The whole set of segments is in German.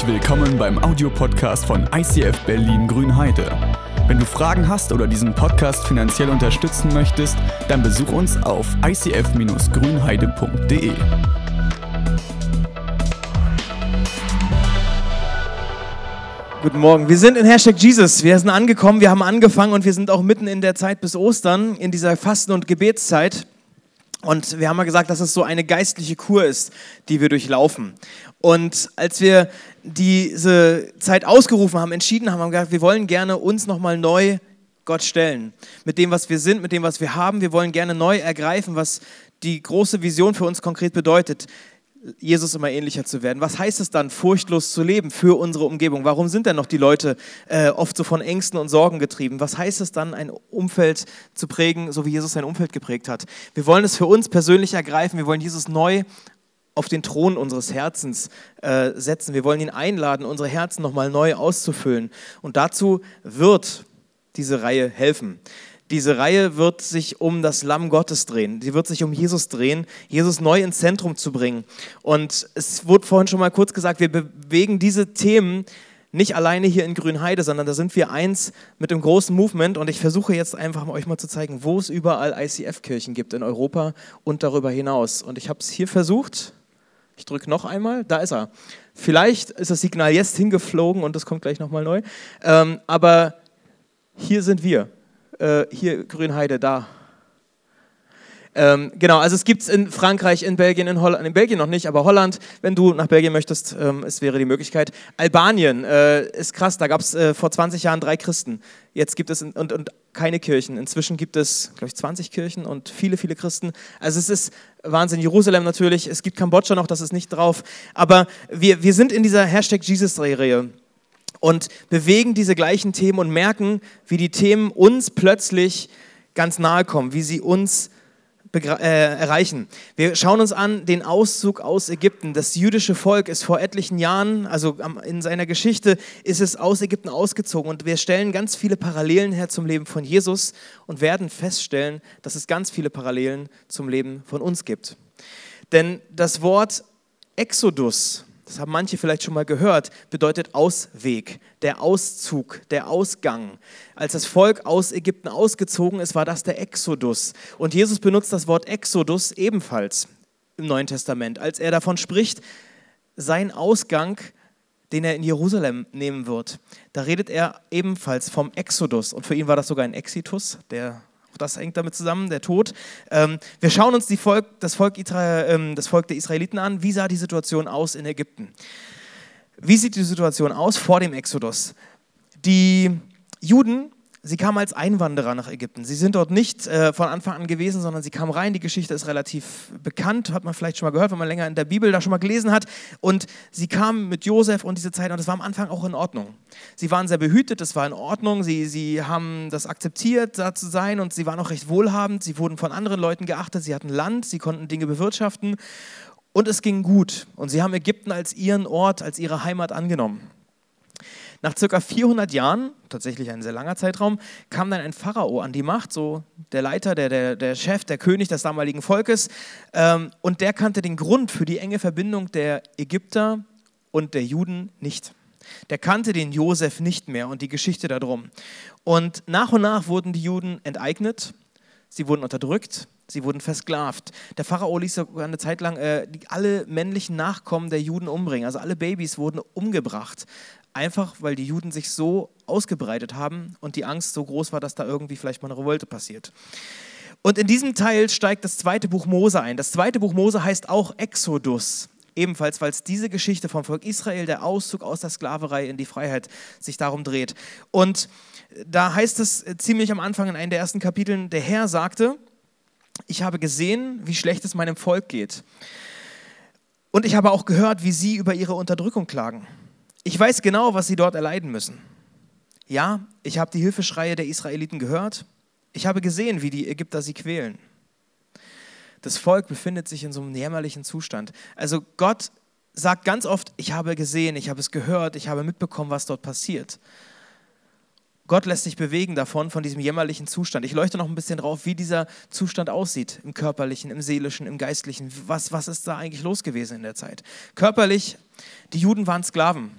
Herzlich willkommen beim Audiopodcast von ICF Berlin Grünheide. Wenn du Fragen hast oder diesen Podcast finanziell unterstützen möchtest, dann besuch uns auf icf-grünheide.de. Guten Morgen. Wir sind in Hashtag Jesus. Wir sind angekommen, wir haben angefangen und wir sind auch mitten in der Zeit bis Ostern, in dieser Fasten- und Gebetszeit. Und wir haben mal gesagt, dass es so eine geistliche Kur ist, die wir durchlaufen. Und als wir diese Zeit ausgerufen haben, entschieden haben, haben gesagt, wir wollen gerne uns nochmal neu Gott stellen. Mit dem, was wir sind, mit dem, was wir haben. Wir wollen gerne neu ergreifen, was die große Vision für uns konkret bedeutet. Jesus immer ähnlicher zu werden. Was heißt es dann, furchtlos zu leben für unsere Umgebung? Warum sind denn noch die Leute äh, oft so von Ängsten und Sorgen getrieben? Was heißt es dann, ein Umfeld zu prägen, so wie Jesus sein Umfeld geprägt hat? Wir wollen es für uns persönlich ergreifen. Wir wollen Jesus neu auf den Thron unseres Herzens äh, setzen. Wir wollen ihn einladen, unsere Herzen nochmal neu auszufüllen. Und dazu wird diese Reihe helfen. Diese Reihe wird sich um das Lamm Gottes drehen. Sie wird sich um Jesus drehen, Jesus neu ins Zentrum zu bringen. Und es wurde vorhin schon mal kurz gesagt, wir bewegen diese Themen nicht alleine hier in Grünheide, sondern da sind wir eins mit dem großen Movement. Und ich versuche jetzt einfach euch mal zu zeigen, wo es überall ICF-Kirchen gibt in Europa und darüber hinaus. Und ich habe es hier versucht. Ich drücke noch einmal, da ist er. Vielleicht ist das Signal jetzt hingeflogen und es kommt gleich nochmal neu. Ähm, aber hier sind wir äh, hier Grünheide, da. Ähm, genau, also es gibt es in Frankreich, in Belgien, in Holland, in Belgien noch nicht, aber Holland, wenn du nach Belgien möchtest, ähm, es wäre die Möglichkeit. Albanien äh, ist krass, da gab es äh, vor 20 Jahren drei Christen. Jetzt gibt es in, und, und keine Kirchen. Inzwischen gibt es, glaube ich, 20 Kirchen und viele, viele Christen. Also es ist Wahnsinn. Jerusalem natürlich, es gibt Kambodscha noch, das ist nicht drauf. Aber wir, wir sind in dieser Hashtag Jesus-Reihe und bewegen diese gleichen Themen und merken, wie die Themen uns plötzlich ganz nahe kommen, wie sie uns äh, erreichen. Wir schauen uns an den Auszug aus Ägypten. Das jüdische Volk ist vor etlichen Jahren, also in seiner Geschichte, ist es aus Ägypten ausgezogen. Und wir stellen ganz viele Parallelen her zum Leben von Jesus und werden feststellen, dass es ganz viele Parallelen zum Leben von uns gibt. Denn das Wort Exodus, das haben manche vielleicht schon mal gehört, bedeutet Ausweg, der Auszug, der Ausgang. Als das Volk aus Ägypten ausgezogen ist, war das der Exodus. Und Jesus benutzt das Wort Exodus ebenfalls im Neuen Testament, als er davon spricht, sein Ausgang, den er in Jerusalem nehmen wird. Da redet er ebenfalls vom Exodus. Und für ihn war das sogar ein Exitus, der das hängt damit zusammen, der Tod. Ähm, wir schauen uns Volk, das, Volk ähm, das Volk der Israeliten an. Wie sah die Situation aus in Ägypten? Wie sieht die Situation aus vor dem Exodus? Die Juden Sie kamen als Einwanderer nach Ägypten. Sie sind dort nicht äh, von Anfang an gewesen, sondern sie kamen rein. Die Geschichte ist relativ bekannt, hat man vielleicht schon mal gehört, wenn man länger in der Bibel da schon mal gelesen hat. Und sie kamen mit Josef und diese Zeit und das war am Anfang auch in Ordnung. Sie waren sehr behütet, es war in Ordnung. Sie, sie haben das akzeptiert, da zu sein und sie waren auch recht wohlhabend. Sie wurden von anderen Leuten geachtet. Sie hatten Land, sie konnten Dinge bewirtschaften und es ging gut. Und sie haben Ägypten als ihren Ort, als ihre Heimat angenommen. Nach circa 400 Jahren, tatsächlich ein sehr langer Zeitraum, kam dann ein Pharao an die Macht, so der Leiter, der, der, der Chef, der König des damaligen Volkes. Ähm, und der kannte den Grund für die enge Verbindung der Ägypter und der Juden nicht. Der kannte den Josef nicht mehr und die Geschichte darum. Und nach und nach wurden die Juden enteignet, sie wurden unterdrückt, sie wurden versklavt. Der Pharao ließ sogar eine Zeit lang äh, alle männlichen Nachkommen der Juden umbringen. Also alle Babys wurden umgebracht. Einfach weil die Juden sich so ausgebreitet haben und die Angst so groß war, dass da irgendwie vielleicht mal eine Revolte passiert. Und in diesem Teil steigt das zweite Buch Mose ein. Das zweite Buch Mose heißt auch Exodus. Ebenfalls, weil es diese Geschichte vom Volk Israel, der Auszug aus der Sklaverei in die Freiheit, sich darum dreht. Und da heißt es ziemlich am Anfang in einem der ersten Kapiteln, der Herr sagte, ich habe gesehen, wie schlecht es meinem Volk geht. Und ich habe auch gehört, wie sie über ihre Unterdrückung klagen. Ich weiß genau, was sie dort erleiden müssen. Ja, ich habe die Hilfeschreie der Israeliten gehört. Ich habe gesehen, wie die Ägypter sie quälen. Das Volk befindet sich in so einem jämmerlichen Zustand. Also Gott sagt ganz oft, ich habe gesehen, ich habe es gehört, ich habe mitbekommen, was dort passiert. Gott lässt sich bewegen davon, von diesem jämmerlichen Zustand. Ich leuchte noch ein bisschen drauf, wie dieser Zustand aussieht, im körperlichen, im seelischen, im geistlichen. Was, was ist da eigentlich los gewesen in der Zeit? Körperlich, die Juden waren Sklaven.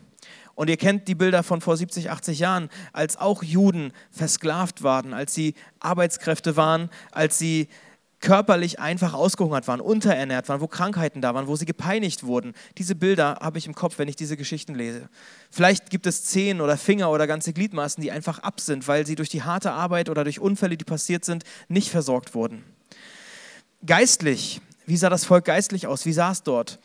Und ihr kennt die Bilder von vor 70, 80 Jahren, als auch Juden versklavt waren, als sie Arbeitskräfte waren, als sie körperlich einfach ausgehungert waren, unterernährt waren, wo Krankheiten da waren, wo sie gepeinigt wurden. Diese Bilder habe ich im Kopf, wenn ich diese Geschichten lese. Vielleicht gibt es Zehen oder Finger oder ganze Gliedmaßen, die einfach ab sind, weil sie durch die harte Arbeit oder durch Unfälle, die passiert sind, nicht versorgt wurden. Geistlich, wie sah das Volk geistlich aus? Wie sah es dort?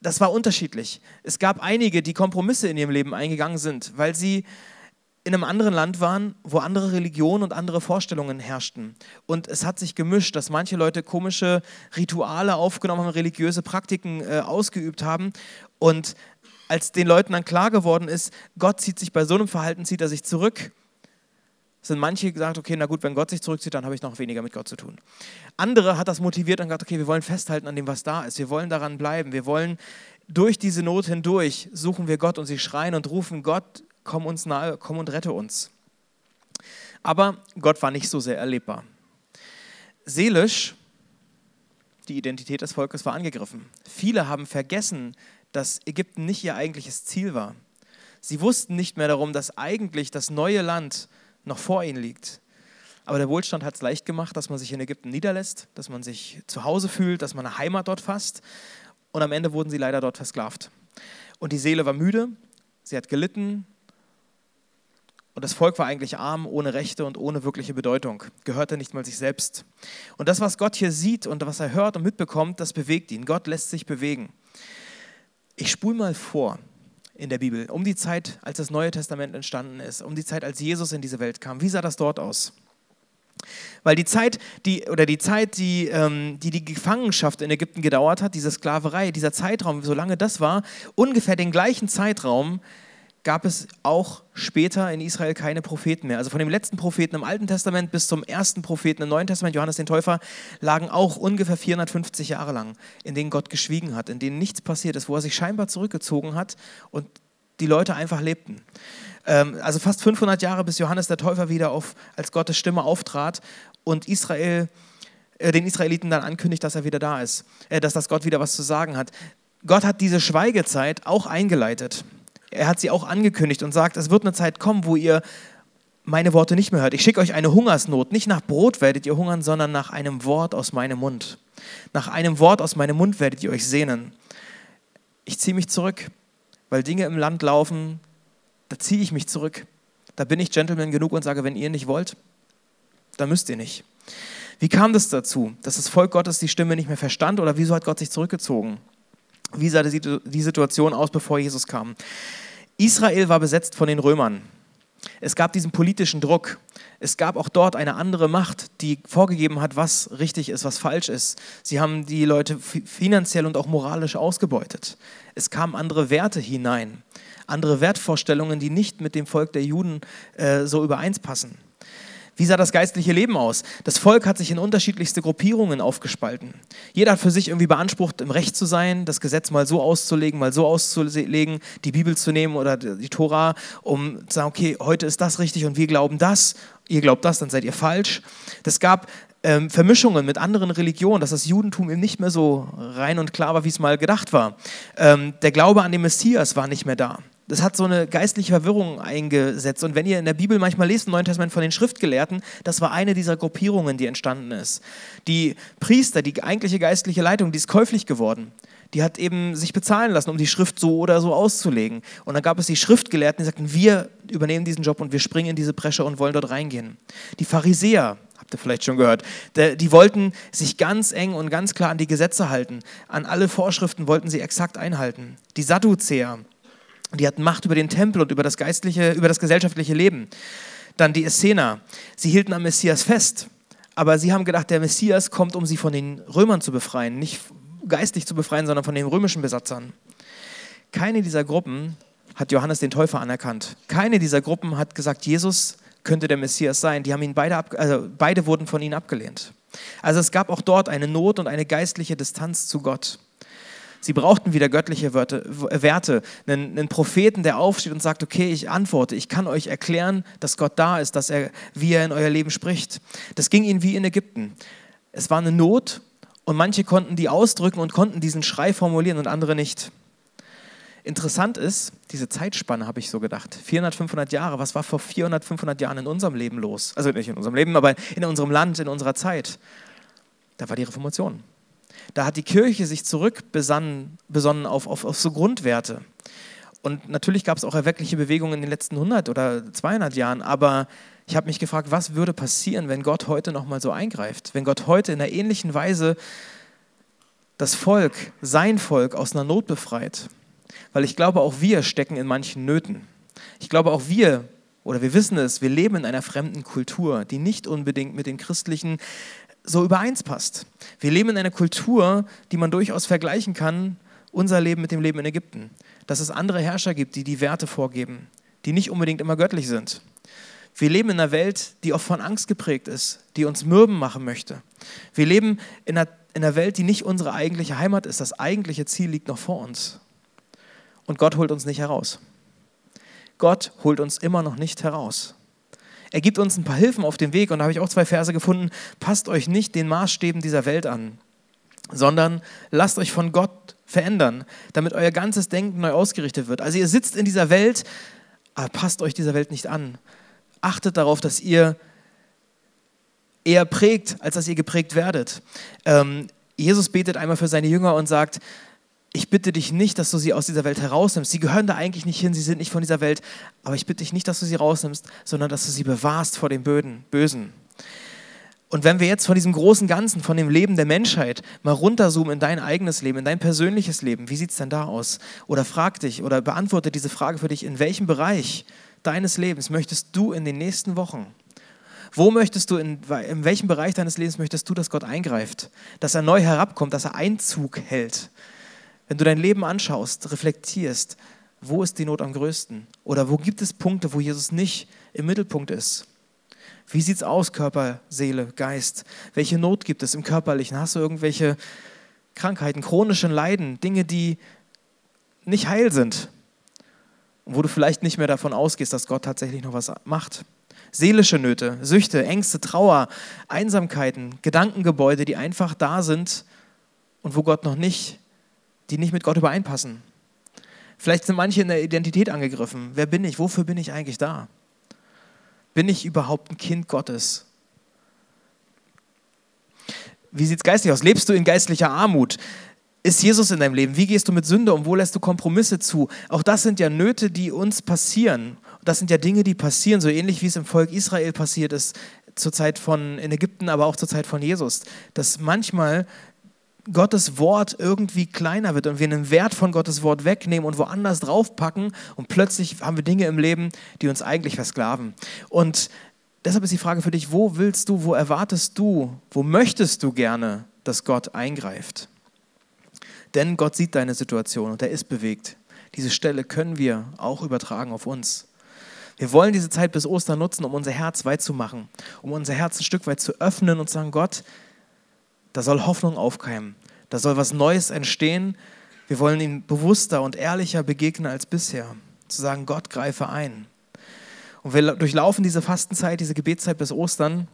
Das war unterschiedlich. Es gab einige, die Kompromisse in ihrem Leben eingegangen sind, weil sie in einem anderen Land waren, wo andere Religionen und andere Vorstellungen herrschten. Und es hat sich gemischt, dass manche Leute komische Rituale aufgenommen haben, religiöse Praktiken äh, ausgeübt haben. Und als den Leuten dann klar geworden ist, Gott zieht sich bei so einem Verhalten, zieht er sich zurück, sind manche gesagt, okay, na gut, wenn Gott sich zurückzieht, dann habe ich noch weniger mit Gott zu tun. Andere hat das motiviert und gesagt, okay, wir wollen festhalten an dem, was da ist. Wir wollen daran bleiben. Wir wollen durch diese Not hindurch suchen wir Gott und sie schreien und rufen Gott, komm uns nahe, komm und rette uns. Aber Gott war nicht so sehr erlebbar. Seelisch, die Identität des Volkes war angegriffen. Viele haben vergessen, dass Ägypten nicht ihr eigentliches Ziel war. Sie wussten nicht mehr darum, dass eigentlich das neue Land noch vor ihnen liegt. Aber der Wohlstand hat es leicht gemacht, dass man sich in Ägypten niederlässt, dass man sich zu Hause fühlt, dass man eine Heimat dort fasst. Und am Ende wurden sie leider dort versklavt. Und die Seele war müde, sie hat gelitten, und das Volk war eigentlich arm, ohne Rechte und ohne wirkliche Bedeutung, gehörte nicht mal sich selbst. Und das, was Gott hier sieht und was er hört und mitbekommt, das bewegt ihn. Gott lässt sich bewegen. Ich spule mal vor in der Bibel, um die Zeit, als das Neue Testament entstanden ist, um die Zeit, als Jesus in diese Welt kam. Wie sah das dort aus? Weil die Zeit, die, oder die Zeit, die, ähm, die die Gefangenschaft in Ägypten gedauert hat, diese Sklaverei, dieser Zeitraum, solange das war, ungefähr den gleichen Zeitraum gab es auch später in Israel keine Propheten mehr. Also von dem letzten Propheten im Alten Testament bis zum ersten Propheten im Neuen Testament, Johannes den Täufer, lagen auch ungefähr 450 Jahre lang, in denen Gott geschwiegen hat, in denen nichts passiert ist, wo er sich scheinbar zurückgezogen hat und die Leute einfach lebten. Ähm, also fast 500 Jahre, bis Johannes der Täufer wieder auf, als Gottes Stimme auftrat und Israel äh, den Israeliten dann ankündigt, dass er wieder da ist, äh, dass das Gott wieder was zu sagen hat. Gott hat diese Schweigezeit auch eingeleitet er hat sie auch angekündigt und sagt, es wird eine Zeit kommen, wo ihr meine Worte nicht mehr hört. Ich schicke euch eine Hungersnot. Nicht nach Brot werdet ihr hungern, sondern nach einem Wort aus meinem Mund. Nach einem Wort aus meinem Mund werdet ihr euch sehnen. Ich ziehe mich zurück, weil Dinge im Land laufen, da ziehe ich mich zurück. Da bin ich Gentleman genug und sage, wenn ihr nicht wollt, dann müsst ihr nicht. Wie kam das dazu, dass das Volk Gottes die Stimme nicht mehr verstand oder wieso hat Gott sich zurückgezogen? Wie sah die Situation aus, bevor Jesus kam? Israel war besetzt von den Römern. Es gab diesen politischen Druck. Es gab auch dort eine andere Macht, die vorgegeben hat, was richtig ist, was falsch ist. Sie haben die Leute finanziell und auch moralisch ausgebeutet. Es kamen andere Werte hinein, andere Wertvorstellungen, die nicht mit dem Volk der Juden äh, so übereins passen. Wie sah das geistliche Leben aus? Das Volk hat sich in unterschiedlichste Gruppierungen aufgespalten. Jeder hat für sich irgendwie beansprucht, im Recht zu sein, das Gesetz mal so auszulegen, mal so auszulegen, die Bibel zu nehmen oder die Tora, um zu sagen, okay, heute ist das richtig und wir glauben das, ihr glaubt das, dann seid ihr falsch. Das gab ähm, Vermischungen mit anderen Religionen, dass das Judentum eben nicht mehr so rein und klar war, wie es mal gedacht war. Ähm, der Glaube an den Messias war nicht mehr da das hat so eine geistliche Verwirrung eingesetzt. Und wenn ihr in der Bibel manchmal lest, im Neuen Testament von den Schriftgelehrten, das war eine dieser Gruppierungen, die entstanden ist. Die Priester, die eigentliche geistliche Leitung, die ist käuflich geworden. Die hat eben sich bezahlen lassen, um die Schrift so oder so auszulegen. Und dann gab es die Schriftgelehrten, die sagten, wir übernehmen diesen Job und wir springen in diese Bresche und wollen dort reingehen. Die Pharisäer, habt ihr vielleicht schon gehört, die wollten sich ganz eng und ganz klar an die Gesetze halten. An alle Vorschriften wollten sie exakt einhalten. Die Sadduzäer, die hatten Macht über den Tempel und über das geistliche, über das gesellschaftliche Leben. Dann die Essener. Sie hielten am Messias fest, aber sie haben gedacht, der Messias kommt, um sie von den Römern zu befreien, nicht geistlich zu befreien, sondern von den römischen Besatzern. Keine dieser Gruppen hat Johannes den Täufer anerkannt. Keine dieser Gruppen hat gesagt, Jesus könnte der Messias sein. Die haben ihn beide, also beide wurden von ihnen abgelehnt. Also es gab auch dort eine Not und eine geistliche Distanz zu Gott. Sie brauchten wieder göttliche Werte, einen, einen, Propheten, der aufsteht und sagt, okay, ich antworte, ich kann euch erklären, dass Gott da ist, dass er, wie er in euer Leben spricht. Das ging ihnen wie in Ägypten. Es war eine Not und manche konnten die ausdrücken und konnten diesen Schrei formulieren und andere nicht. Interessant ist, diese Zeitspanne habe ich so gedacht. 400, 500 Jahre, was war vor 400, 500 Jahren in unserem Leben los? Also nicht in unserem Leben, aber in unserem Land, in unserer Zeit. Da war die Reformation. Da hat die Kirche sich zurückbesonnen besonnen auf, auf, auf so Grundwerte. Und natürlich gab es auch erweckliche Bewegungen in den letzten 100 oder 200 Jahren, aber ich habe mich gefragt, was würde passieren, wenn Gott heute nochmal so eingreift? Wenn Gott heute in einer ähnlichen Weise das Volk, sein Volk aus einer Not befreit? Weil ich glaube, auch wir stecken in manchen Nöten. Ich glaube, auch wir, oder wir wissen es, wir leben in einer fremden Kultur, die nicht unbedingt mit den christlichen so übereins passt. Wir leben in einer Kultur, die man durchaus vergleichen kann, unser Leben mit dem Leben in Ägypten. Dass es andere Herrscher gibt, die die Werte vorgeben, die nicht unbedingt immer göttlich sind. Wir leben in einer Welt, die oft von Angst geprägt ist, die uns mürben machen möchte. Wir leben in einer, in einer Welt, die nicht unsere eigentliche Heimat ist. Das eigentliche Ziel liegt noch vor uns. Und Gott holt uns nicht heraus. Gott holt uns immer noch nicht heraus. Er gibt uns ein paar Hilfen auf dem Weg und da habe ich auch zwei Verse gefunden. Passt euch nicht den Maßstäben dieser Welt an, sondern lasst euch von Gott verändern, damit euer ganzes Denken neu ausgerichtet wird. Also ihr sitzt in dieser Welt, aber passt euch dieser Welt nicht an. Achtet darauf, dass ihr eher prägt, als dass ihr geprägt werdet. Ähm, Jesus betet einmal für seine Jünger und sagt, ich bitte dich nicht, dass du sie aus dieser Welt herausnimmst. Sie gehören da eigentlich nicht hin, sie sind nicht von dieser Welt. Aber ich bitte dich nicht, dass du sie rausnimmst, sondern dass du sie bewahrst vor dem Bösen. Und wenn wir jetzt von diesem großen Ganzen, von dem Leben der Menschheit mal runterzoomen in dein eigenes Leben, in dein persönliches Leben, wie sieht es denn da aus? Oder frag dich oder beantworte diese Frage für dich, in welchem Bereich deines Lebens möchtest du in den nächsten Wochen wo möchtest du, in, in welchem Bereich deines Lebens möchtest du, dass Gott eingreift, dass er neu herabkommt, dass er Einzug hält? Wenn du dein Leben anschaust, reflektierst, wo ist die Not am größten? Oder wo gibt es Punkte, wo Jesus nicht im Mittelpunkt ist? Wie sieht es aus, Körper, Seele, Geist? Welche Not gibt es im Körperlichen? Hast du irgendwelche Krankheiten, chronischen Leiden, Dinge, die nicht heil sind? Und wo du vielleicht nicht mehr davon ausgehst, dass Gott tatsächlich noch was macht? Seelische Nöte, Süchte, Ängste, Trauer, Einsamkeiten, Gedankengebäude, die einfach da sind und wo Gott noch nicht die nicht mit Gott übereinpassen. Vielleicht sind manche in der Identität angegriffen. Wer bin ich? Wofür bin ich eigentlich da? Bin ich überhaupt ein Kind Gottes? Wie sieht es geistlich aus? Lebst du in geistlicher Armut? Ist Jesus in deinem Leben? Wie gehst du mit Sünde um? Wo lässt du Kompromisse zu? Auch das sind ja Nöte, die uns passieren. Das sind ja Dinge, die passieren, so ähnlich wie es im Volk Israel passiert ist, zur Zeit von in Ägypten, aber auch zur Zeit von Jesus. Dass manchmal Gottes Wort irgendwie kleiner wird und wir einen Wert von Gottes Wort wegnehmen und woanders draufpacken und plötzlich haben wir Dinge im Leben, die uns eigentlich versklaven. Und deshalb ist die Frage für dich, wo willst du, wo erwartest du, wo möchtest du gerne, dass Gott eingreift? Denn Gott sieht deine Situation und er ist bewegt. Diese Stelle können wir auch übertragen auf uns. Wir wollen diese Zeit bis Ostern nutzen, um unser Herz weit zu machen, um unser Herz ein Stück weit zu öffnen und sagen, Gott, da soll Hoffnung aufkeimen. Da soll was Neues entstehen. Wir wollen ihm bewusster und ehrlicher begegnen als bisher. Zu sagen, Gott greife ein. Und wir durchlaufen diese Fastenzeit, diese Gebetszeit bis Ostern.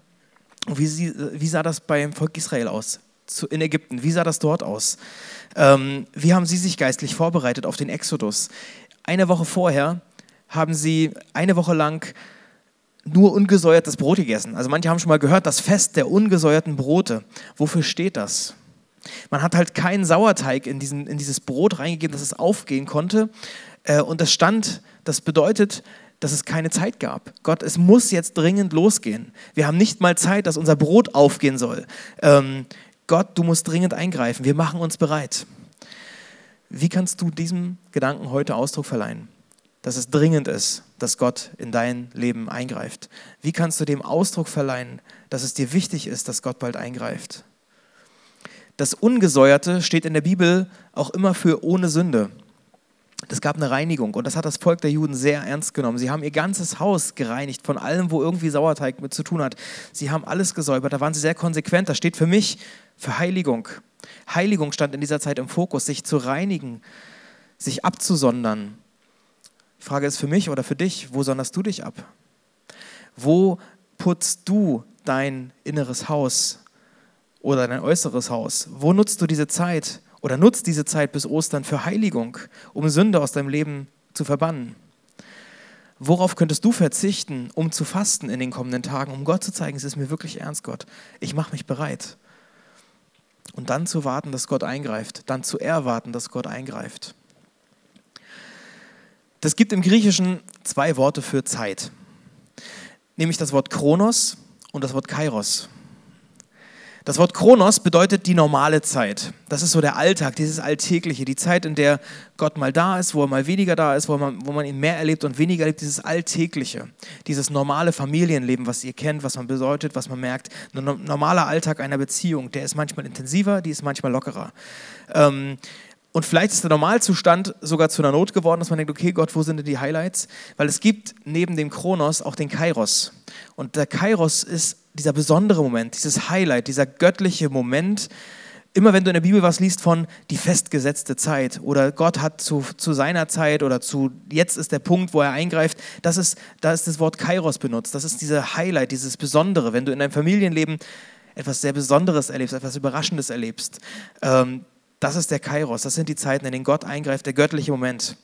Und wie, wie sah das beim Volk Israel aus? in Ägypten. Wie sah das dort aus? Ähm, wie haben sie sich geistlich vorbereitet auf den Exodus? Eine Woche vorher haben sie eine Woche lang nur ungesäuertes Brot gegessen. Also manche haben schon mal gehört, das Fest der ungesäuerten Brote. Wofür steht das? Man hat halt keinen Sauerteig in, diesen, in dieses Brot reingegeben, dass es aufgehen konnte. Äh, und das stand, das bedeutet, dass es keine Zeit gab. Gott, es muss jetzt dringend losgehen. Wir haben nicht mal Zeit, dass unser Brot aufgehen soll. Ähm, Gott, du musst dringend eingreifen. Wir machen uns bereit. Wie kannst du diesem Gedanken heute Ausdruck verleihen? dass es dringend ist, dass Gott in dein Leben eingreift? Wie kannst du dem Ausdruck verleihen, dass es dir wichtig ist, dass Gott bald eingreift? Das Ungesäuerte steht in der Bibel auch immer für ohne Sünde. Es gab eine Reinigung und das hat das Volk der Juden sehr ernst genommen. Sie haben ihr ganzes Haus gereinigt von allem, wo irgendwie Sauerteig mit zu tun hat. Sie haben alles gesäubert, da waren sie sehr konsequent. Das steht für mich für Heiligung. Heiligung stand in dieser Zeit im Fokus, sich zu reinigen, sich abzusondern, Frage ist für mich oder für dich, wo sonderst du dich ab? Wo putzt du dein inneres Haus oder dein äußeres Haus? Wo nutzt du diese Zeit oder nutz diese Zeit bis Ostern für Heiligung, um Sünde aus deinem Leben zu verbannen. Worauf könntest du verzichten, um zu fasten in den kommenden Tagen, um Gott zu zeigen, es ist mir wirklich ernst, Gott. Ich mache mich bereit. Und dann zu warten, dass Gott eingreift, dann zu erwarten, dass Gott eingreift. Das gibt im Griechischen zwei Worte für Zeit, nämlich das Wort Kronos und das Wort Kairos. Das Wort Kronos bedeutet die normale Zeit. Das ist so der Alltag, dieses Alltägliche, die Zeit, in der Gott mal da ist, wo er mal weniger da ist, wo man, wo man ihn mehr erlebt und weniger erlebt, dieses Alltägliche, dieses normale Familienleben, was ihr kennt, was man bedeutet, was man merkt. Ein normaler Alltag einer Beziehung, der ist manchmal intensiver, die ist manchmal lockerer. Ähm, und vielleicht ist der Normalzustand sogar zu einer Not geworden, dass man denkt, okay, Gott, wo sind denn die Highlights? Weil es gibt neben dem Kronos auch den Kairos. Und der Kairos ist dieser besondere Moment, dieses Highlight, dieser göttliche Moment. Immer wenn du in der Bibel was liest von die festgesetzte Zeit oder Gott hat zu, zu seiner Zeit oder zu jetzt ist der Punkt, wo er eingreift, das ist, da ist das Wort Kairos benutzt. Das ist dieser Highlight, dieses Besondere. Wenn du in deinem Familienleben etwas sehr Besonderes erlebst, etwas Überraschendes erlebst, ähm, das ist der Kairos, das sind die Zeiten, in denen Gott eingreift, der göttliche Moment.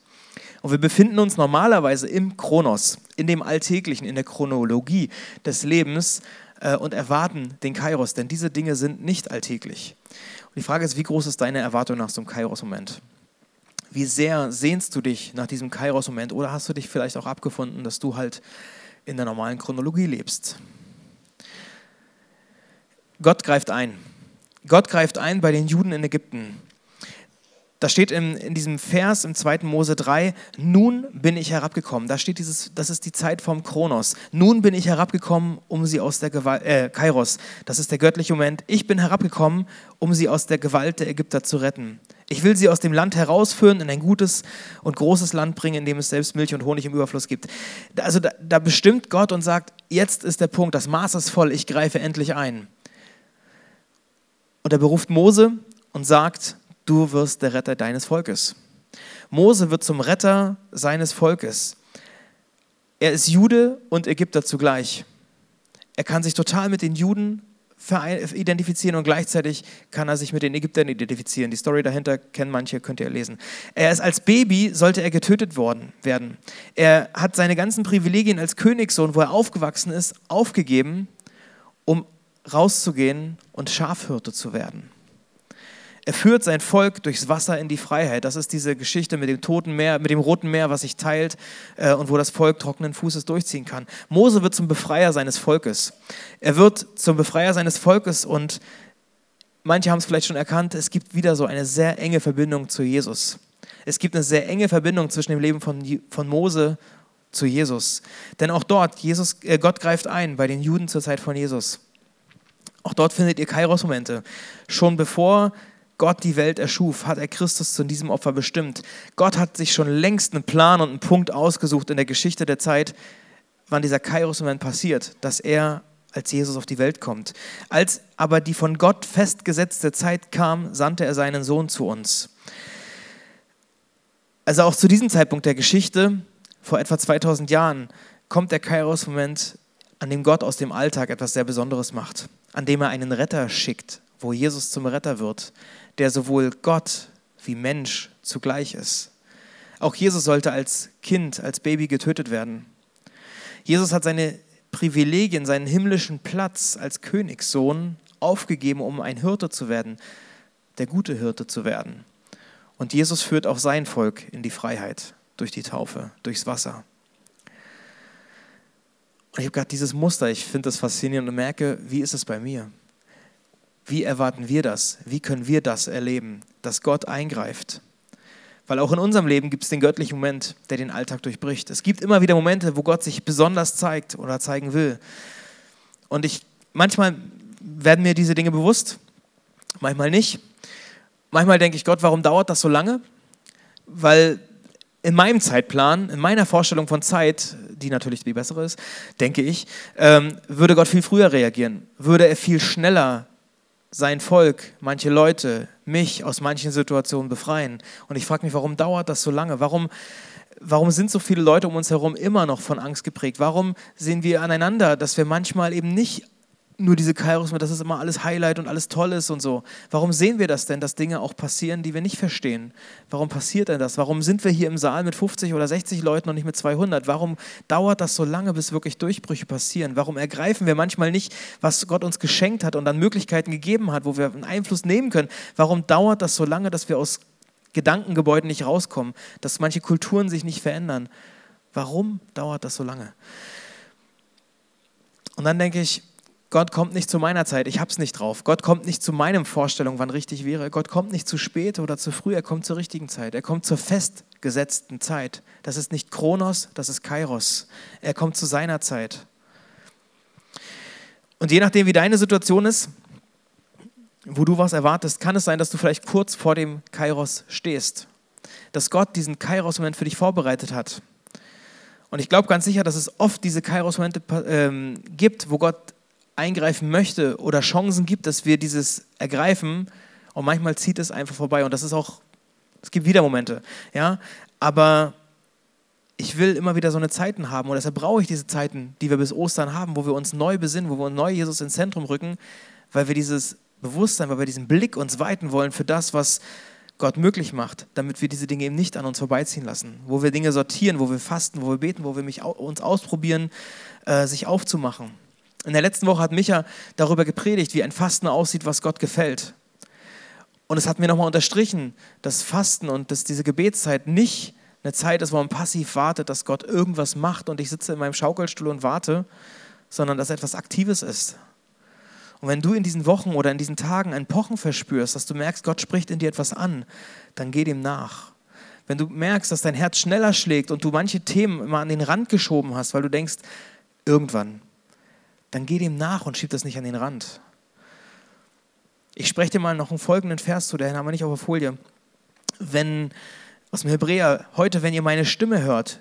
Und wir befinden uns normalerweise im Kronos, in dem Alltäglichen, in der Chronologie des Lebens und erwarten den Kairos, denn diese Dinge sind nicht alltäglich. Und die Frage ist, wie groß ist deine Erwartung nach so einem Kairos-Moment? Wie sehr sehnst du dich nach diesem Kairos-Moment oder hast du dich vielleicht auch abgefunden, dass du halt in der normalen Chronologie lebst? Gott greift ein. Gott greift ein bei den Juden in Ägypten. Da steht in, in diesem Vers im 2. Mose 3, nun bin ich herabgekommen. Da steht dieses, das ist die Zeit vom Kronos. Nun bin ich herabgekommen, um sie aus der Gewalt, äh, Kairos, das ist der göttliche Moment. Ich bin herabgekommen, um sie aus der Gewalt der Ägypter zu retten. Ich will sie aus dem Land herausführen, in ein gutes und großes Land bringen, in dem es selbst Milch und Honig im Überfluss gibt. Also da, da bestimmt Gott und sagt, jetzt ist der Punkt, das Maß ist voll, ich greife endlich ein. Und er beruft Mose und sagt, du wirst der Retter deines Volkes. Mose wird zum Retter seines Volkes. Er ist Jude und Ägypter zugleich. Er kann sich total mit den Juden identifizieren und gleichzeitig kann er sich mit den Ägyptern identifizieren. Die Story dahinter kennen manche, könnt ihr lesen. Er ist als Baby, sollte er getötet worden werden. Er hat seine ganzen Privilegien als Königssohn, wo er aufgewachsen ist, aufgegeben, um rauszugehen und Schafhirte zu werden. Er führt sein Volk durchs Wasser in die Freiheit. Das ist diese Geschichte mit dem Toten Meer, mit dem Roten Meer, was sich teilt äh, und wo das Volk trockenen Fußes durchziehen kann. Mose wird zum Befreier seines Volkes. Er wird zum Befreier seines Volkes und manche haben es vielleicht schon erkannt, es gibt wieder so eine sehr enge Verbindung zu Jesus. Es gibt eine sehr enge Verbindung zwischen dem Leben von, von Mose zu Jesus. Denn auch dort, Jesus, äh, Gott greift ein bei den Juden zur Zeit von Jesus. Auch dort findet ihr Kairos-Momente. Schon bevor Gott die Welt erschuf, hat er Christus zu diesem Opfer bestimmt. Gott hat sich schon längst einen Plan und einen Punkt ausgesucht in der Geschichte der Zeit, wann dieser Kairos-Moment passiert, dass er als Jesus auf die Welt kommt. Als aber die von Gott festgesetzte Zeit kam, sandte er seinen Sohn zu uns. Also auch zu diesem Zeitpunkt der Geschichte, vor etwa 2000 Jahren, kommt der Kairos-Moment, an dem Gott aus dem Alltag etwas sehr Besonderes macht, an dem er einen Retter schickt, wo Jesus zum Retter wird, der sowohl Gott wie Mensch zugleich ist. Auch Jesus sollte als Kind, als Baby getötet werden. Jesus hat seine Privilegien, seinen himmlischen Platz als Königssohn aufgegeben, um ein Hirte zu werden, der gute Hirte zu werden. Und Jesus führt auch sein Volk in die Freiheit durch die Taufe, durchs Wasser. Und ich habe gerade dieses Muster, ich finde das faszinierend und merke, wie ist es bei mir? Wie erwarten wir das? Wie können wir das erleben, dass Gott eingreift? Weil auch in unserem Leben gibt es den göttlichen Moment, der den Alltag durchbricht. Es gibt immer wieder Momente, wo Gott sich besonders zeigt oder zeigen will. Und ich, manchmal werden mir diese Dinge bewusst, manchmal nicht. Manchmal denke ich, Gott, warum dauert das so lange? Weil in meinem Zeitplan, in meiner Vorstellung von Zeit, die natürlich die bessere ist, denke ich, ähm, würde Gott viel früher reagieren, würde er viel schneller sein Volk, manche Leute, mich aus manchen Situationen befreien. Und ich frage mich, warum dauert das so lange? Warum, warum sind so viele Leute um uns herum immer noch von Angst geprägt? Warum sehen wir aneinander, dass wir manchmal eben nicht nur diese Kairos, dass es immer alles Highlight und alles toll ist und so. Warum sehen wir das denn, dass Dinge auch passieren, die wir nicht verstehen? Warum passiert denn das? Warum sind wir hier im Saal mit 50 oder 60 Leuten und nicht mit 200? Warum dauert das so lange, bis wirklich Durchbrüche passieren? Warum ergreifen wir manchmal nicht, was Gott uns geschenkt hat und dann Möglichkeiten gegeben hat, wo wir einen Einfluss nehmen können? Warum dauert das so lange, dass wir aus Gedankengebäuden nicht rauskommen, dass manche Kulturen sich nicht verändern? Warum dauert das so lange? Und dann denke ich, Gott kommt nicht zu meiner Zeit, ich hab's nicht drauf. Gott kommt nicht zu meinen Vorstellungen, wann richtig wäre. Gott kommt nicht zu spät oder zu früh, er kommt zur richtigen Zeit. Er kommt zur festgesetzten Zeit. Das ist nicht Kronos, das ist Kairos. Er kommt zu seiner Zeit. Und je nachdem, wie deine Situation ist, wo du was erwartest, kann es sein, dass du vielleicht kurz vor dem Kairos stehst. Dass Gott diesen Kairos-Moment für dich vorbereitet hat. Und ich glaube ganz sicher, dass es oft diese Kairos-Momente ähm, gibt, wo Gott eingreifen möchte oder Chancen gibt, dass wir dieses ergreifen. Und manchmal zieht es einfach vorbei. Und das ist auch, es gibt wieder Momente, ja, aber ich will immer wieder so eine Zeiten haben. Und deshalb brauche ich diese Zeiten, die wir bis Ostern haben, wo wir uns neu besinnen, wo wir neu Jesus ins Zentrum rücken, weil wir dieses Bewusstsein, weil wir diesen Blick uns weiten wollen für das, was Gott möglich macht, damit wir diese Dinge eben nicht an uns vorbeiziehen lassen, wo wir Dinge sortieren, wo wir fasten, wo wir beten, wo wir mich, uns ausprobieren, äh, sich aufzumachen. In der letzten Woche hat Micha darüber gepredigt, wie ein Fasten aussieht, was Gott gefällt. Und es hat mir nochmal unterstrichen, dass Fasten und dass diese Gebetszeit nicht eine Zeit ist, wo man passiv wartet, dass Gott irgendwas macht und ich sitze in meinem Schaukelstuhl und warte, sondern dass etwas Aktives ist. Und wenn du in diesen Wochen oder in diesen Tagen ein Pochen verspürst, dass du merkst, Gott spricht in dir etwas an, dann geh dem nach. Wenn du merkst, dass dein Herz schneller schlägt und du manche Themen immer an den Rand geschoben hast, weil du denkst, irgendwann, dann geh dem nach und schieb das nicht an den Rand. Ich spreche dir mal noch einen folgenden Vers zu, den haben wir nicht auf der Folie. Wenn, aus dem Hebräer, heute, wenn ihr meine Stimme hört,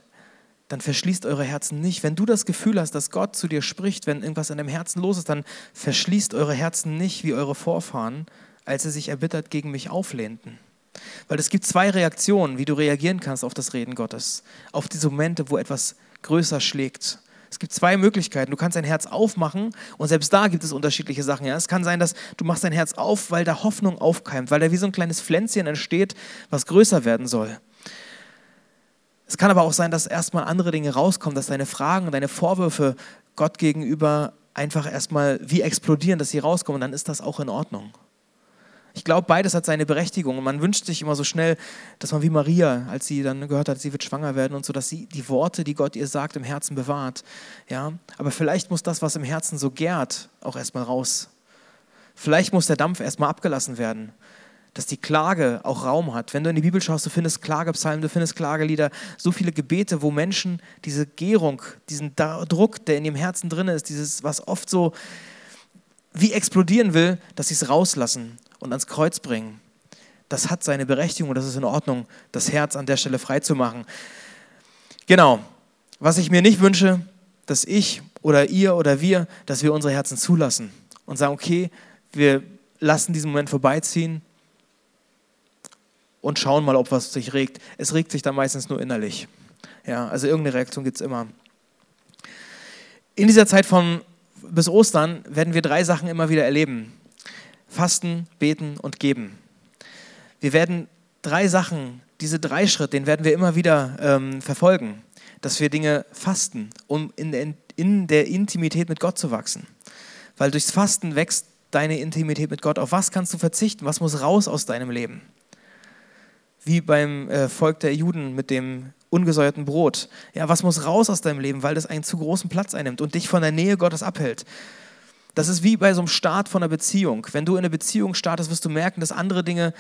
dann verschließt eure Herzen nicht. Wenn du das Gefühl hast, dass Gott zu dir spricht, wenn irgendwas in deinem Herzen los ist, dann verschließt eure Herzen nicht wie eure Vorfahren, als sie sich erbittert gegen mich auflehnten. Weil es gibt zwei Reaktionen, wie du reagieren kannst auf das Reden Gottes, auf diese Momente, wo etwas größer schlägt. Es gibt zwei Möglichkeiten. Du kannst dein Herz aufmachen und selbst da gibt es unterschiedliche Sachen. Ja? Es kann sein, dass du machst dein Herz auf, weil da Hoffnung aufkeimt, weil da wie so ein kleines Pflänzchen entsteht, was größer werden soll. Es kann aber auch sein, dass erstmal andere Dinge rauskommen, dass deine Fragen, deine Vorwürfe Gott gegenüber einfach erstmal wie explodieren, dass sie rauskommen, und dann ist das auch in Ordnung. Ich glaube, beides hat seine Berechtigung. Und man wünscht sich immer so schnell, dass man wie Maria, als sie dann gehört hat, sie wird schwanger werden und so, dass sie die Worte, die Gott ihr sagt, im Herzen bewahrt. Ja? Aber vielleicht muss das, was im Herzen so gärt, auch erstmal raus. Vielleicht muss der Dampf erstmal abgelassen werden, dass die Klage auch Raum hat. Wenn du in die Bibel schaust, du findest Klagepsalmen, du findest Klagelieder, so viele Gebete, wo Menschen diese Gärung, diesen Druck, der in ihrem Herzen drin ist, dieses, was oft so wie explodieren will, dass sie es rauslassen und ans Kreuz bringen. Das hat seine Berechtigung und das ist in Ordnung, das Herz an der Stelle freizumachen. Genau. Was ich mir nicht wünsche, dass ich oder ihr oder wir, dass wir unsere Herzen zulassen und sagen, okay, wir lassen diesen Moment vorbeiziehen und schauen mal, ob was sich regt. Es regt sich dann meistens nur innerlich. Ja, also irgendeine Reaktion gibt es immer. In dieser Zeit von bis Ostern werden wir drei Sachen immer wieder erleben. Fasten, beten und geben. Wir werden drei Sachen, diese drei Schritte, den werden wir immer wieder ähm, verfolgen, dass wir Dinge fasten, um in der, in der Intimität mit Gott zu wachsen. Weil durchs Fasten wächst deine Intimität mit Gott. Auf was kannst du verzichten? Was muss raus aus deinem Leben? Wie beim äh, Volk der Juden mit dem ungesäuerten Brot. Ja, was muss raus aus deinem Leben, weil das einen zu großen Platz einnimmt und dich von der Nähe Gottes abhält? Das ist wie bei so einem Start von einer Beziehung. Wenn du in eine Beziehung startest, wirst du merken, dass andere Dinge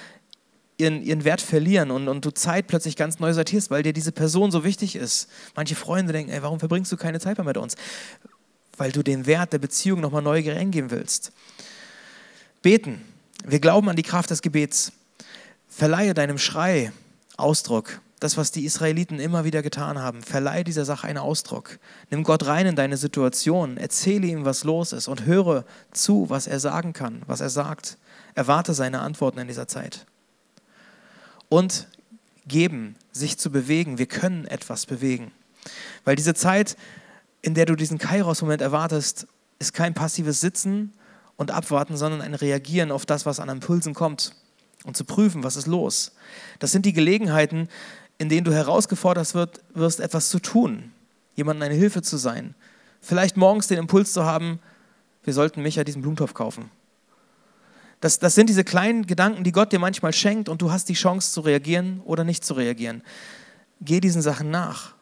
ihren, ihren Wert verlieren und, und du Zeit plötzlich ganz neu sortierst, weil dir diese Person so wichtig ist. Manche Freunde denken, ey, warum verbringst du keine Zeit mehr mit uns? Weil du den Wert der Beziehung nochmal neu reingeben willst. Beten. Wir glauben an die Kraft des Gebets. Verleihe deinem Schrei Ausdruck das, was die Israeliten immer wieder getan haben. Verleih dieser Sache einen Ausdruck. Nimm Gott rein in deine Situation, erzähle ihm, was los ist und höre zu, was er sagen kann, was er sagt. Erwarte seine Antworten in dieser Zeit. Und geben, sich zu bewegen. Wir können etwas bewegen. Weil diese Zeit, in der du diesen Kairos-Moment erwartest, ist kein passives Sitzen und Abwarten, sondern ein Reagieren auf das, was an Impulsen kommt und zu prüfen, was ist los. Das sind die Gelegenheiten, in denen du herausgefordert wird, wirst, etwas zu tun, jemandem eine Hilfe zu sein. Vielleicht morgens den Impuls zu haben, wir sollten Micha diesen Blumentopf kaufen. Das, das sind diese kleinen Gedanken, die Gott dir manchmal schenkt und du hast die Chance zu reagieren oder nicht zu reagieren. Geh diesen Sachen nach.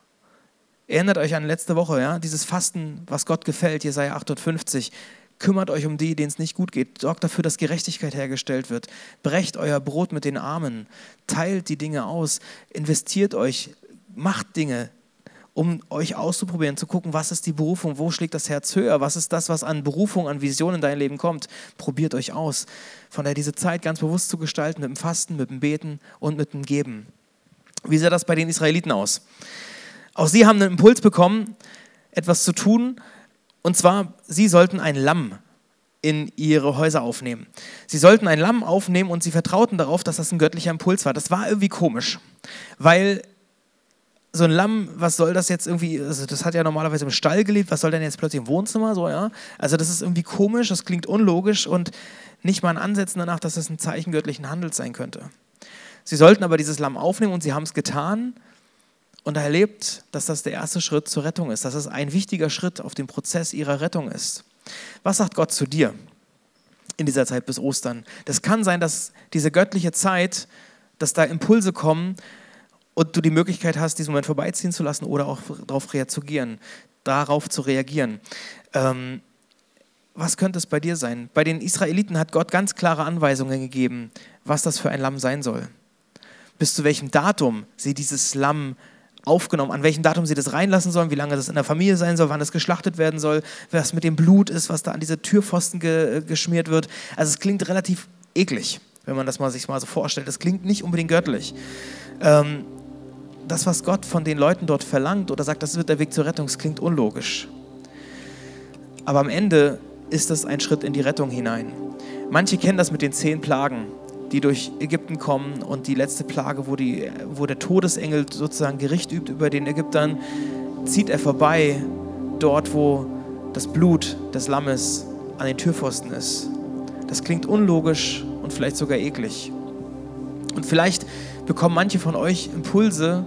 Erinnert euch an letzte Woche, ja, dieses Fasten, was Gott gefällt, Jesaja 58. Kümmert euch um die, denen es nicht gut geht. Sorgt dafür, dass Gerechtigkeit hergestellt wird. Brecht euer Brot mit den Armen. Teilt die Dinge aus. Investiert euch. Macht Dinge um euch auszuprobieren, zu gucken, was ist die Berufung, wo schlägt das Herz höher, was ist das, was an Berufung, an Vision in dein Leben kommt. Probiert euch aus. Von daher diese Zeit ganz bewusst zu gestalten, mit dem Fasten, mit dem Beten und mit dem Geben. Wie sah das bei den Israeliten aus? Auch sie haben einen Impuls bekommen, etwas zu tun, und zwar, sie sollten ein Lamm in ihre Häuser aufnehmen. Sie sollten ein Lamm aufnehmen und sie vertrauten darauf, dass das ein göttlicher Impuls war. Das war irgendwie komisch, weil so ein Lamm, was soll das jetzt irgendwie, also das hat ja normalerweise im Stall gelebt, was soll denn jetzt plötzlich im Wohnzimmer, so, ja? Also das ist irgendwie komisch, das klingt unlogisch und nicht mal ein Ansätzen danach, dass das ein Zeichen göttlichen Handels sein könnte. Sie sollten aber dieses Lamm aufnehmen und sie haben es getan und erlebt, dass das der erste Schritt zur Rettung ist, dass es ein wichtiger Schritt auf dem Prozess ihrer Rettung ist. Was sagt Gott zu dir in dieser Zeit bis Ostern? Das kann sein, dass diese göttliche Zeit, dass da Impulse kommen, und du die Möglichkeit hast, diesen Moment vorbeiziehen zu lassen oder auch darauf reagieren, darauf zu reagieren. Ähm, was könnte es bei dir sein? Bei den Israeliten hat Gott ganz klare Anweisungen gegeben, was das für ein Lamm sein soll. Bis zu welchem Datum sie dieses Lamm aufgenommen, an welchem Datum sie das reinlassen sollen, wie lange das in der Familie sein soll, wann es geschlachtet werden soll, was mit dem Blut ist, was da an diese Türpfosten ge geschmiert wird. Also es klingt relativ eklig, wenn man das mal sich mal so vorstellt. Es klingt nicht unbedingt göttlich. Ähm, das, was Gott von den Leuten dort verlangt oder sagt, das wird der Weg zur Rettung, klingt unlogisch. Aber am Ende ist es ein Schritt in die Rettung hinein. Manche kennen das mit den zehn Plagen, die durch Ägypten kommen und die letzte Plage, wo, die, wo der Todesengel sozusagen Gericht übt über den Ägyptern, zieht er vorbei dort, wo das Blut des Lammes an den Türpfosten ist. Das klingt unlogisch und vielleicht sogar eklig. Und vielleicht bekommen manche von euch Impulse,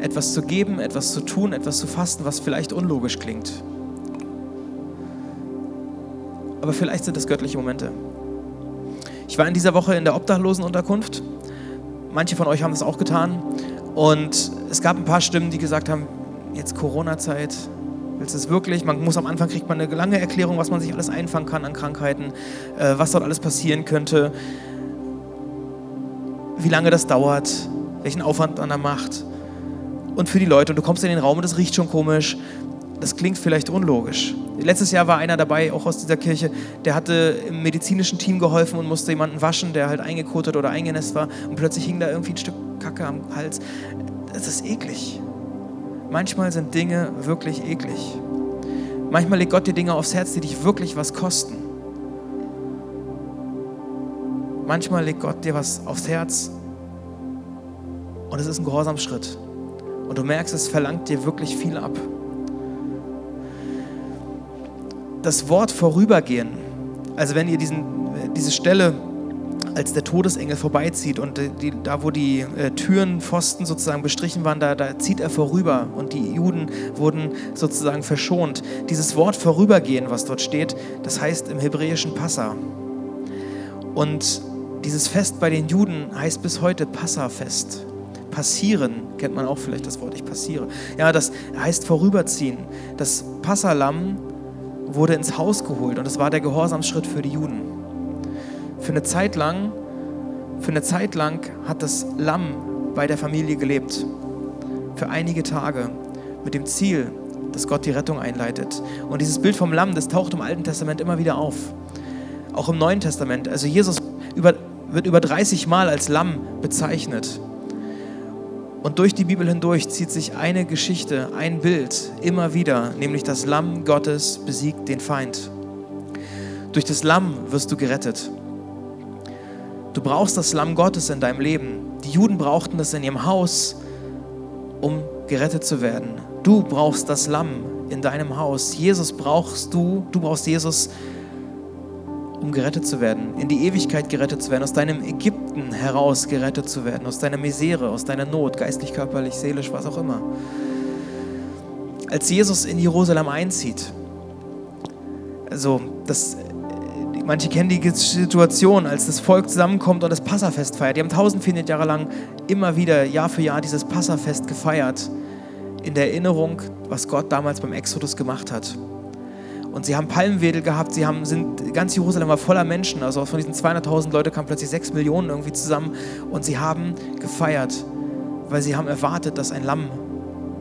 etwas zu geben, etwas zu tun, etwas zu fasten, was vielleicht unlogisch klingt. Aber vielleicht sind es göttliche Momente. Ich war in dieser Woche in der Obdachlosenunterkunft. Manche von euch haben das auch getan. Und es gab ein paar Stimmen, die gesagt haben, jetzt Corona-Zeit, willst du es wirklich? Man muss am Anfang kriegt man eine lange Erklärung, was man sich alles einfangen kann an Krankheiten, äh, was dort alles passieren könnte, wie lange das dauert, welchen Aufwand man da macht und für die Leute. Und du kommst in den Raum und es riecht schon komisch. Das klingt vielleicht unlogisch. Letztes Jahr war einer dabei, auch aus dieser Kirche, der hatte im medizinischen Team geholfen und musste jemanden waschen, der halt eingekotet oder eingenässt war. Und plötzlich hing da irgendwie ein Stück Kacke am Hals. Das ist eklig. Manchmal sind Dinge wirklich eklig. Manchmal legt Gott dir Dinge aufs Herz, die dich wirklich was kosten. Manchmal legt Gott dir was aufs Herz und es ist ein Gehorsamschritt und du merkst, es verlangt dir wirklich viel ab. Das Wort vorübergehen, also wenn ihr diesen, diese Stelle als der Todesengel vorbeizieht und die, da, wo die äh, Türenpfosten sozusagen bestrichen waren, da, da zieht er vorüber und die Juden wurden sozusagen verschont. Dieses Wort vorübergehen, was dort steht, das heißt im Hebräischen Passa. Und dieses Fest bei den Juden heißt bis heute Passafest passieren, kennt man auch vielleicht das Wort, ich passiere. Ja, das heißt vorüberziehen. Das Passalam wurde ins Haus geholt und das war der Gehorsamsschritt für die Juden. Für eine Zeit lang, für eine Zeit lang hat das Lamm bei der Familie gelebt. Für einige Tage mit dem Ziel, dass Gott die Rettung einleitet. Und dieses Bild vom Lamm, das taucht im Alten Testament immer wieder auf. Auch im Neuen Testament. Also Jesus über, wird über 30 Mal als Lamm bezeichnet. Und durch die Bibel hindurch zieht sich eine Geschichte, ein Bild immer wieder, nämlich das Lamm Gottes besiegt den Feind. Durch das Lamm wirst du gerettet. Du brauchst das Lamm Gottes in deinem Leben. Die Juden brauchten das in ihrem Haus, um gerettet zu werden. Du brauchst das Lamm in deinem Haus. Jesus brauchst du, du brauchst Jesus, um gerettet zu werden, in die Ewigkeit gerettet zu werden, aus deinem Ägypten heraus gerettet zu werden, aus deiner Misere, aus deiner Not, geistlich, körperlich, seelisch, was auch immer. Als Jesus in Jerusalem einzieht, also das, manche kennen die Situation, als das Volk zusammenkommt und das Passafest feiert. Die haben 1400 Jahre lang immer wieder, Jahr für Jahr, dieses Passafest gefeiert, in der Erinnerung, was Gott damals beim Exodus gemacht hat. Und sie haben Palmwedel gehabt, sie haben, sind, ganz Jerusalem war voller Menschen, also von diesen 200.000 Leuten kamen plötzlich 6 Millionen irgendwie zusammen und sie haben gefeiert, weil sie haben erwartet, dass ein Lamm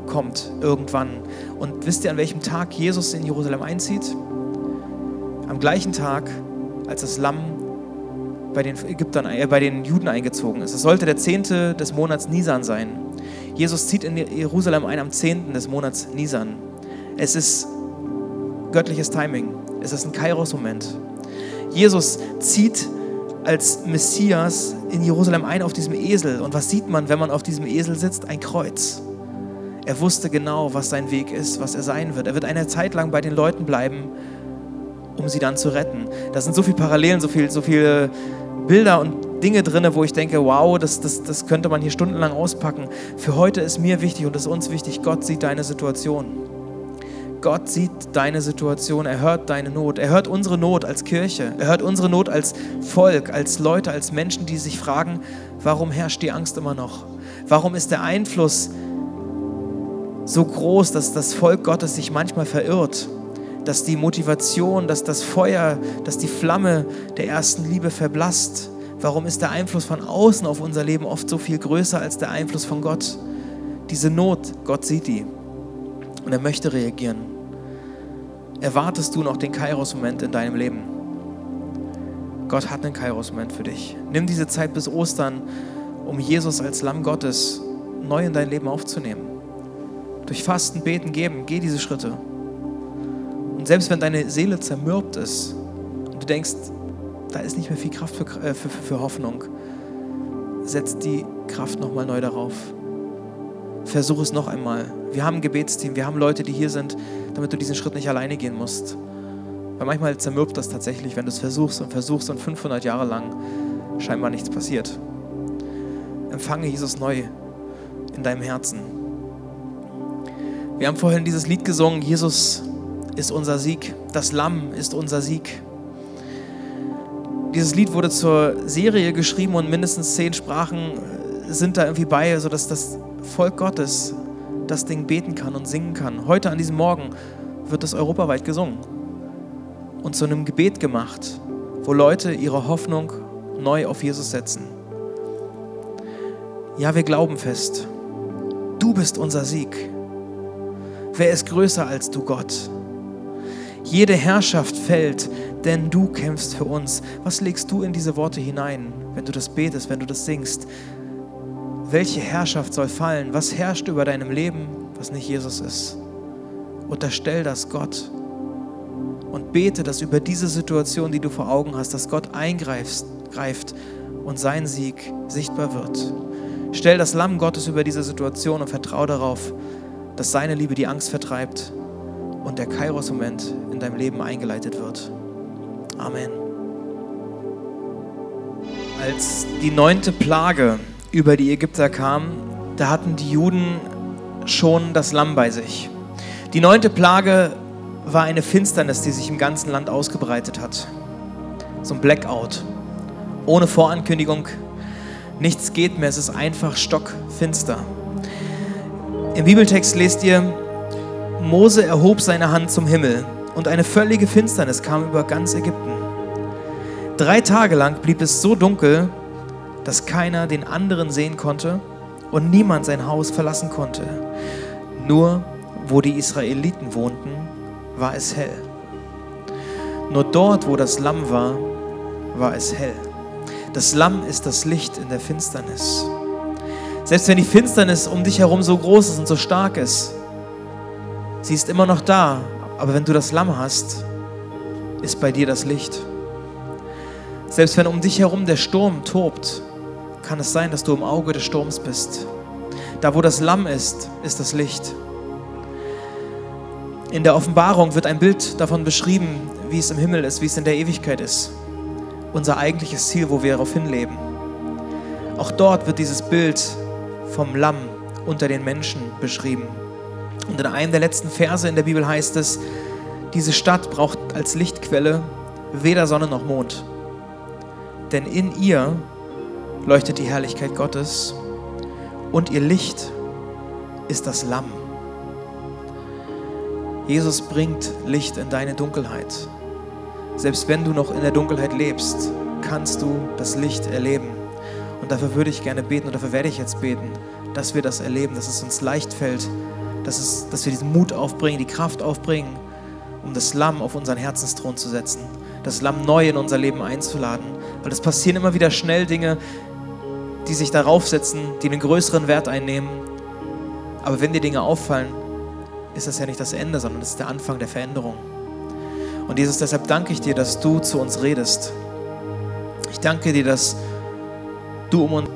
kommt irgendwann. Und wisst ihr, an welchem Tag Jesus in Jerusalem einzieht? Am gleichen Tag, als das Lamm bei den Ägyptern, äh, bei den Juden eingezogen ist. Es sollte der 10. des Monats Nisan sein. Jesus zieht in Jerusalem ein am 10. des Monats Nisan. Es ist göttliches Timing. Es ist ein Kairos-Moment. Jesus zieht als Messias in Jerusalem ein auf diesem Esel. Und was sieht man, wenn man auf diesem Esel sitzt? Ein Kreuz. Er wusste genau, was sein Weg ist, was er sein wird. Er wird eine Zeit lang bei den Leuten bleiben, um sie dann zu retten. Da sind so viele Parallelen, so, viel, so viele Bilder und Dinge drin, wo ich denke, wow, das, das, das könnte man hier stundenlang auspacken. Für heute ist mir wichtig und ist uns wichtig, Gott sieht deine Situation. Gott sieht deine Situation, er hört deine Not, er hört unsere Not als Kirche, er hört unsere Not als Volk, als Leute, als Menschen, die sich fragen, warum herrscht die Angst immer noch? Warum ist der Einfluss so groß, dass das Volk Gottes sich manchmal verirrt? Dass die Motivation, dass das Feuer, dass die Flamme der ersten Liebe verblasst? Warum ist der Einfluss von außen auf unser Leben oft so viel größer als der Einfluss von Gott? Diese Not, Gott sieht die und er möchte reagieren erwartest du noch den Kairos-Moment in deinem Leben? Gott hat einen Kairos-Moment für dich. Nimm diese Zeit bis Ostern, um Jesus als Lamm Gottes neu in dein Leben aufzunehmen. Durch Fasten, Beten, Geben, geh diese Schritte. Und selbst wenn deine Seele zermürbt ist und du denkst, da ist nicht mehr viel Kraft für, äh, für, für Hoffnung, setz die Kraft nochmal neu darauf. Versuch es noch einmal. Wir haben ein Gebetsteam, wir haben Leute, die hier sind, damit du diesen Schritt nicht alleine gehen musst. Weil manchmal zermürbt das tatsächlich, wenn du es versuchst und versuchst und 500 Jahre lang scheinbar nichts passiert. Empfange Jesus neu in deinem Herzen. Wir haben vorhin dieses Lied gesungen, Jesus ist unser Sieg, das Lamm ist unser Sieg. Dieses Lied wurde zur Serie geschrieben und mindestens zehn Sprachen sind da irgendwie bei, sodass das Volk Gottes das Ding beten kann und singen kann. Heute an diesem Morgen wird es europaweit gesungen und zu einem Gebet gemacht, wo Leute ihre Hoffnung neu auf Jesus setzen. Ja, wir glauben fest, du bist unser Sieg. Wer ist größer als du, Gott? Jede Herrschaft fällt, denn du kämpfst für uns. Was legst du in diese Worte hinein, wenn du das betest, wenn du das singst? Welche Herrschaft soll fallen? Was herrscht über deinem Leben, was nicht Jesus ist? Unterstell das Gott und bete, dass über diese Situation, die du vor Augen hast, dass Gott eingreift und sein Sieg sichtbar wird. Stell das Lamm Gottes über diese Situation und vertraue darauf, dass seine Liebe die Angst vertreibt und der Kairos-Moment in deinem Leben eingeleitet wird. Amen. Als die neunte Plage über die Ägypter kam, da hatten die Juden schon das Lamm bei sich. Die neunte Plage war eine Finsternis, die sich im ganzen Land ausgebreitet hat. So ein Blackout. Ohne Vorankündigung. Nichts geht mehr. Es ist einfach stockfinster. Im Bibeltext lest ihr, Mose erhob seine Hand zum Himmel und eine völlige Finsternis kam über ganz Ägypten. Drei Tage lang blieb es so dunkel, dass keiner den anderen sehen konnte und niemand sein Haus verlassen konnte. Nur wo die Israeliten wohnten, war es hell. Nur dort, wo das Lamm war, war es hell. Das Lamm ist das Licht in der Finsternis. Selbst wenn die Finsternis um dich herum so groß ist und so stark ist, sie ist immer noch da. Aber wenn du das Lamm hast, ist bei dir das Licht. Selbst wenn um dich herum der Sturm tobt, kann es sein, dass du im Auge des Sturms bist. Da, wo das Lamm ist, ist das Licht. In der Offenbarung wird ein Bild davon beschrieben, wie es im Himmel ist, wie es in der Ewigkeit ist. Unser eigentliches Ziel, wo wir darauf hinleben. Auch dort wird dieses Bild vom Lamm unter den Menschen beschrieben. Und in einem der letzten Verse in der Bibel heißt es, diese Stadt braucht als Lichtquelle weder Sonne noch Mond. Denn in ihr leuchtet die Herrlichkeit Gottes und ihr Licht ist das Lamm. Jesus bringt Licht in deine Dunkelheit. Selbst wenn du noch in der Dunkelheit lebst, kannst du das Licht erleben. Und dafür würde ich gerne beten und dafür werde ich jetzt beten, dass wir das erleben, dass es uns leicht fällt, dass, es, dass wir diesen Mut aufbringen, die Kraft aufbringen, um das Lamm auf unseren Herzensthron zu setzen, das Lamm neu in unser Leben einzuladen. Weil es passieren immer wieder schnell Dinge, die sich darauf setzen, die einen größeren Wert einnehmen. Aber wenn dir Dinge auffallen, ist das ja nicht das Ende, sondern das ist der Anfang der Veränderung. Und Jesus, deshalb danke ich dir, dass du zu uns redest. Ich danke dir, dass du um uns.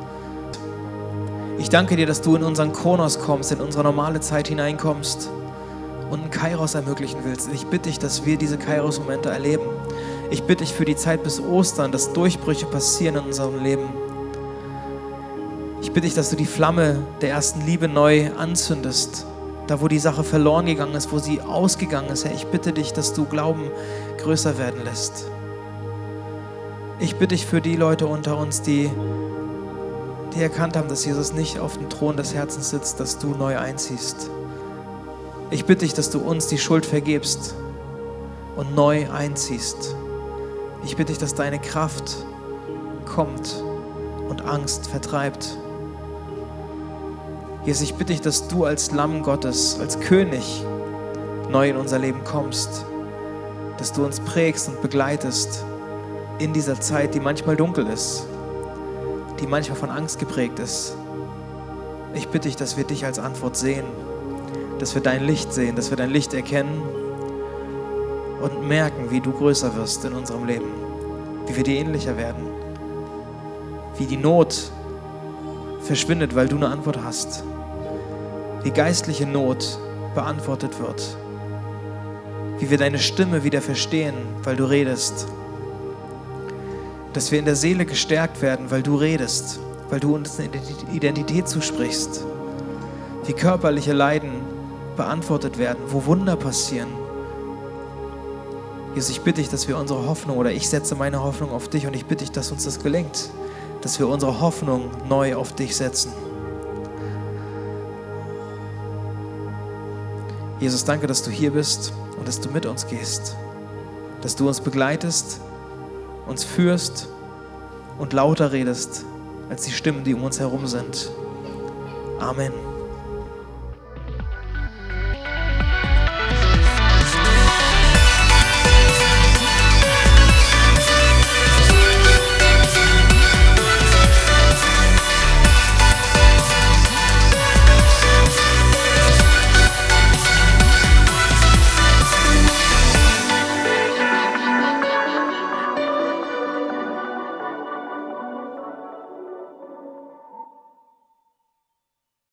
Ich danke dir, dass du in unseren Kronos kommst, in unsere normale Zeit hineinkommst und einen Kairos ermöglichen willst. Ich bitte dich, dass wir diese Kairos-Momente erleben. Ich bitte dich für die Zeit bis Ostern, dass Durchbrüche passieren in unserem Leben. Ich bitte dich, dass du die Flamme der ersten Liebe neu anzündest da wo die Sache verloren gegangen ist, wo sie ausgegangen ist, Herr, ich bitte dich, dass du Glauben größer werden lässt. Ich bitte dich für die Leute unter uns, die, die erkannt haben, dass Jesus nicht auf dem Thron des Herzens sitzt, dass du neu einziehst. Ich bitte dich, dass du uns die Schuld vergibst und neu einziehst. Ich bitte dich, dass deine Kraft kommt und Angst vertreibt. Jesus, ich bitte dich, dass du als Lamm Gottes, als König neu in unser Leben kommst, dass du uns prägst und begleitest in dieser Zeit, die manchmal dunkel ist, die manchmal von Angst geprägt ist. Ich bitte dich, dass wir dich als Antwort sehen, dass wir dein Licht sehen, dass wir dein Licht erkennen und merken, wie du größer wirst in unserem Leben, wie wir dir ähnlicher werden, wie die Not verschwindet, weil du eine Antwort hast. Wie geistliche Not beantwortet wird. Wie wir deine Stimme wieder verstehen, weil du redest. Dass wir in der Seele gestärkt werden, weil du redest, weil du uns eine Identität zusprichst. Wie körperliche Leiden beantwortet werden, wo Wunder passieren. Jesus, ich bitte dich, dass wir unsere Hoffnung oder ich setze meine Hoffnung auf dich und ich bitte dich, dass uns das gelingt dass wir unsere Hoffnung neu auf dich setzen. Jesus, danke, dass du hier bist und dass du mit uns gehst, dass du uns begleitest, uns führst und lauter redest als die Stimmen, die um uns herum sind. Amen.